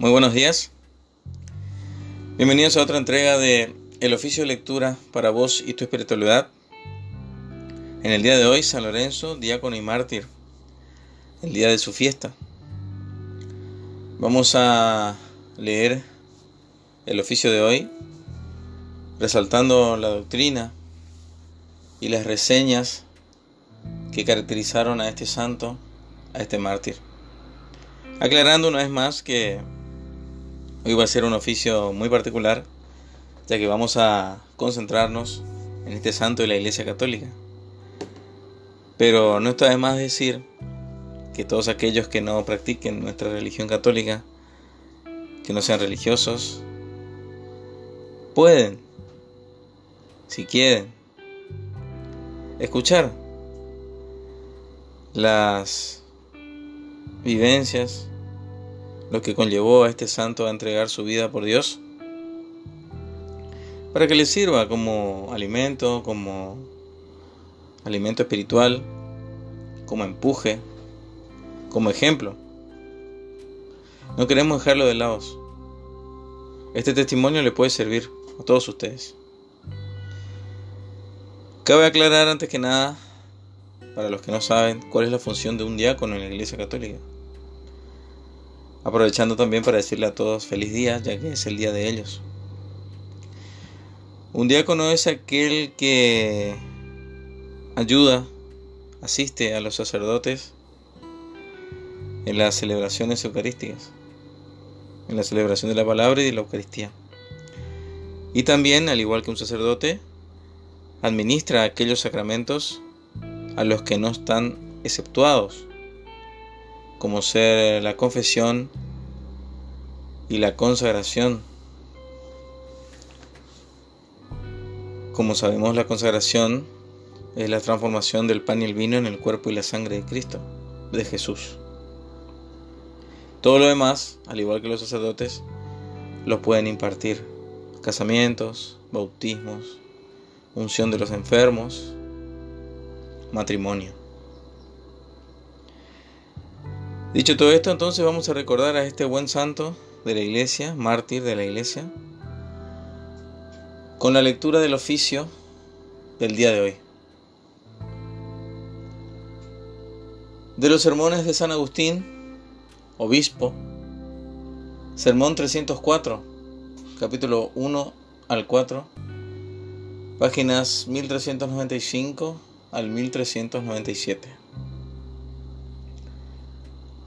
Muy buenos días. Bienvenidos a otra entrega de El oficio de lectura para vos y tu espiritualidad. En el día de hoy, San Lorenzo, diácono y mártir, el día de su fiesta. Vamos a leer el oficio de hoy, resaltando la doctrina y las reseñas que caracterizaron a este santo, a este mártir. Aclarando una vez más que Hoy va a ser un oficio muy particular, ya que vamos a concentrarnos en este santo de la Iglesia Católica. Pero no está de más decir que todos aquellos que no practiquen nuestra religión católica, que no sean religiosos, pueden, si quieren, escuchar las vivencias lo que conllevó a este santo a entregar su vida por Dios, para que le sirva como alimento, como alimento espiritual, como empuje, como ejemplo. No queremos dejarlo de lado. Este testimonio le puede servir a todos ustedes. Cabe aclarar antes que nada, para los que no saben, cuál es la función de un diácono en la Iglesia Católica. Aprovechando también para decirle a todos feliz día, ya que es el día de ellos. Un diácono es aquel que ayuda, asiste a los sacerdotes en las celebraciones eucarísticas, en la celebración de la palabra y de la Eucaristía. Y también, al igual que un sacerdote, administra aquellos sacramentos a los que no están exceptuados como ser la confesión y la consagración. Como sabemos, la consagración es la transformación del pan y el vino en el cuerpo y la sangre de Cristo, de Jesús. Todo lo demás, al igual que los sacerdotes, lo pueden impartir. Casamientos, bautismos, unción de los enfermos, matrimonio. Dicho todo esto, entonces vamos a recordar a este buen santo de la iglesia, mártir de la iglesia, con la lectura del oficio del día de hoy. De los sermones de San Agustín, obispo, sermón 304, capítulo 1 al 4, páginas 1395 al 1397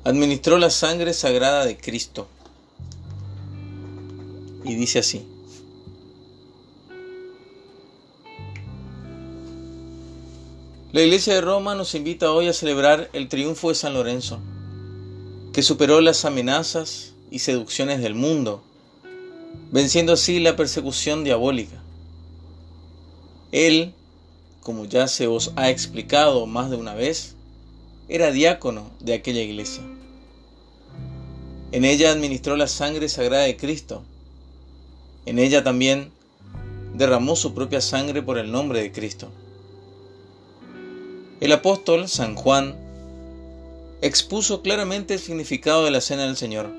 administró la sangre sagrada de Cristo. Y dice así. La Iglesia de Roma nos invita hoy a celebrar el triunfo de San Lorenzo, que superó las amenazas y seducciones del mundo, venciendo así la persecución diabólica. Él, como ya se os ha explicado más de una vez, era diácono de aquella iglesia. En ella administró la sangre sagrada de Cristo. En ella también derramó su propia sangre por el nombre de Cristo. El apóstol San Juan expuso claramente el significado de la cena del Señor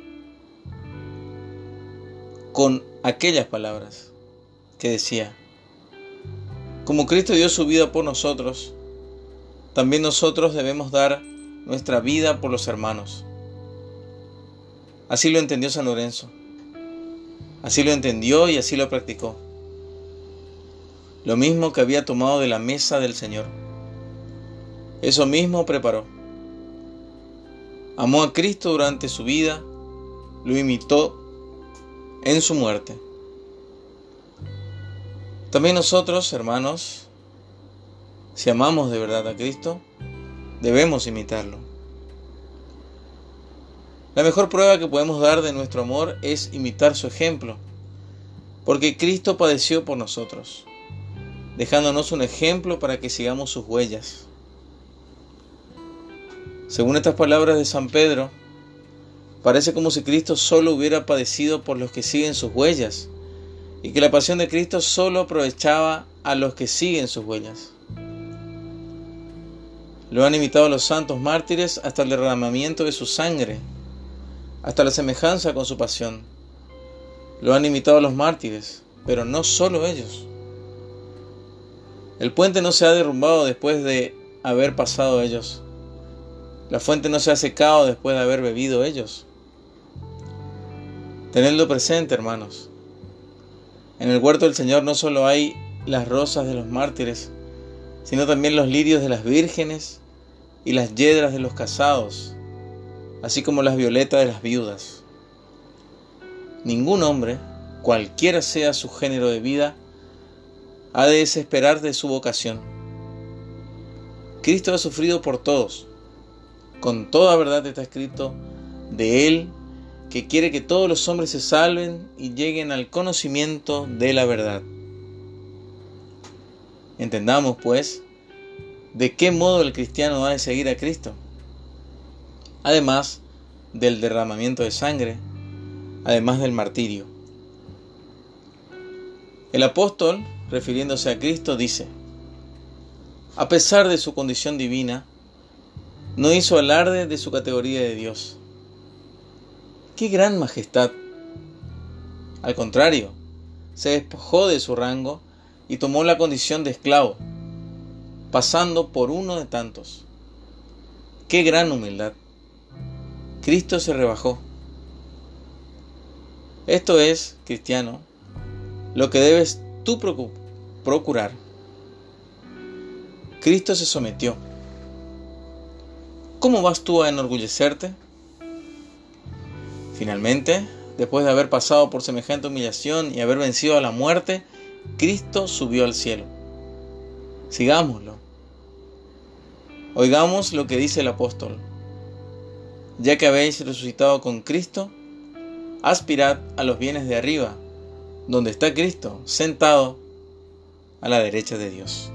con aquellas palabras que decía, como Cristo dio su vida por nosotros, también nosotros debemos dar nuestra vida por los hermanos. Así lo entendió San Lorenzo. Así lo entendió y así lo practicó. Lo mismo que había tomado de la mesa del Señor. Eso mismo preparó. Amó a Cristo durante su vida, lo imitó en su muerte. También nosotros, hermanos, si amamos de verdad a Cristo, debemos imitarlo. La mejor prueba que podemos dar de nuestro amor es imitar su ejemplo, porque Cristo padeció por nosotros, dejándonos un ejemplo para que sigamos sus huellas. Según estas palabras de San Pedro, parece como si Cristo solo hubiera padecido por los que siguen sus huellas, y que la pasión de Cristo solo aprovechaba a los que siguen sus huellas. Lo han imitado los santos mártires hasta el derramamiento de su sangre, hasta la semejanza con su pasión. Lo han imitado los mártires, pero no solo ellos. El puente no se ha derrumbado después de haber pasado ellos. La fuente no se ha secado después de haber bebido ellos. Tenedlo presente, hermanos. En el huerto del Señor no solo hay las rosas de los mártires, sino también los lirios de las vírgenes y las yedras de los casados, así como las violetas de las viudas. Ningún hombre, cualquiera sea su género de vida, ha de desesperar de su vocación. Cristo ha sufrido por todos. Con toda verdad está escrito de Él que quiere que todos los hombres se salven y lleguen al conocimiento de la verdad. Entendamos, pues, de qué modo el cristiano ha de seguir a Cristo. Además del derramamiento de sangre, además del martirio. El apóstol, refiriéndose a Cristo, dice, a pesar de su condición divina, no hizo alarde de su categoría de Dios. ¡Qué gran majestad! Al contrario, se despojó de su rango y tomó la condición de esclavo pasando por uno de tantos. ¡Qué gran humildad! Cristo se rebajó. Esto es, cristiano, lo que debes tú procurar. Cristo se sometió. ¿Cómo vas tú a enorgullecerte? Finalmente, después de haber pasado por semejante humillación y haber vencido a la muerte, Cristo subió al cielo. Sigámoslo. Oigamos lo que dice el apóstol. Ya que habéis resucitado con Cristo, aspirad a los bienes de arriba, donde está Cristo, sentado a la derecha de Dios.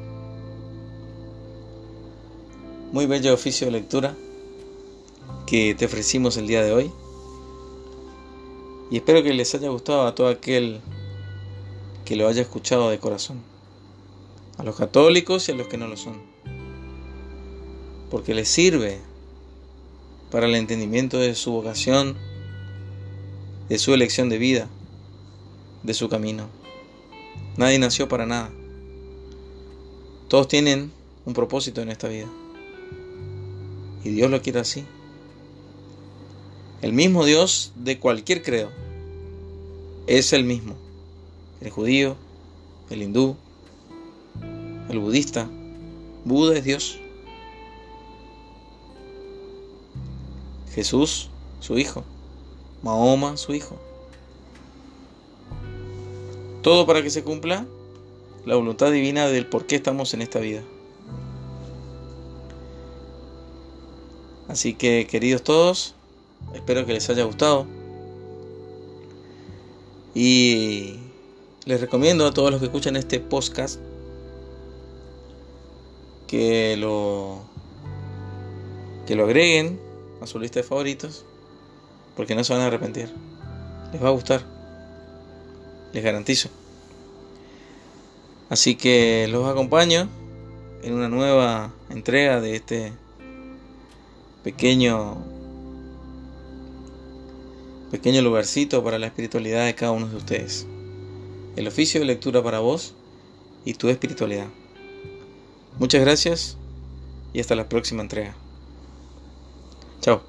Muy bello oficio de lectura que te ofrecimos el día de hoy. Y espero que les haya gustado a todo aquel que lo haya escuchado de corazón. A los católicos y a los que no lo son porque le sirve para el entendimiento de su vocación, de su elección de vida, de su camino. Nadie nació para nada. Todos tienen un propósito en esta vida. Y Dios lo quiere así. El mismo Dios de cualquier credo es el mismo. El judío, el hindú, el budista. Buda es Dios. Jesús, su hijo. Mahoma, su hijo. Todo para que se cumpla la voluntad divina del por qué estamos en esta vida. Así que, queridos todos, espero que les haya gustado. Y les recomiendo a todos los que escuchan este podcast que lo que lo agreguen a su lista de favoritos porque no se van a arrepentir. Les va a gustar. Les garantizo. Así que los acompaño en una nueva entrega de este pequeño pequeño lugarcito para la espiritualidad de cada uno de ustedes. El oficio de lectura para vos y tu espiritualidad. Muchas gracias y hasta la próxima entrega. Chao.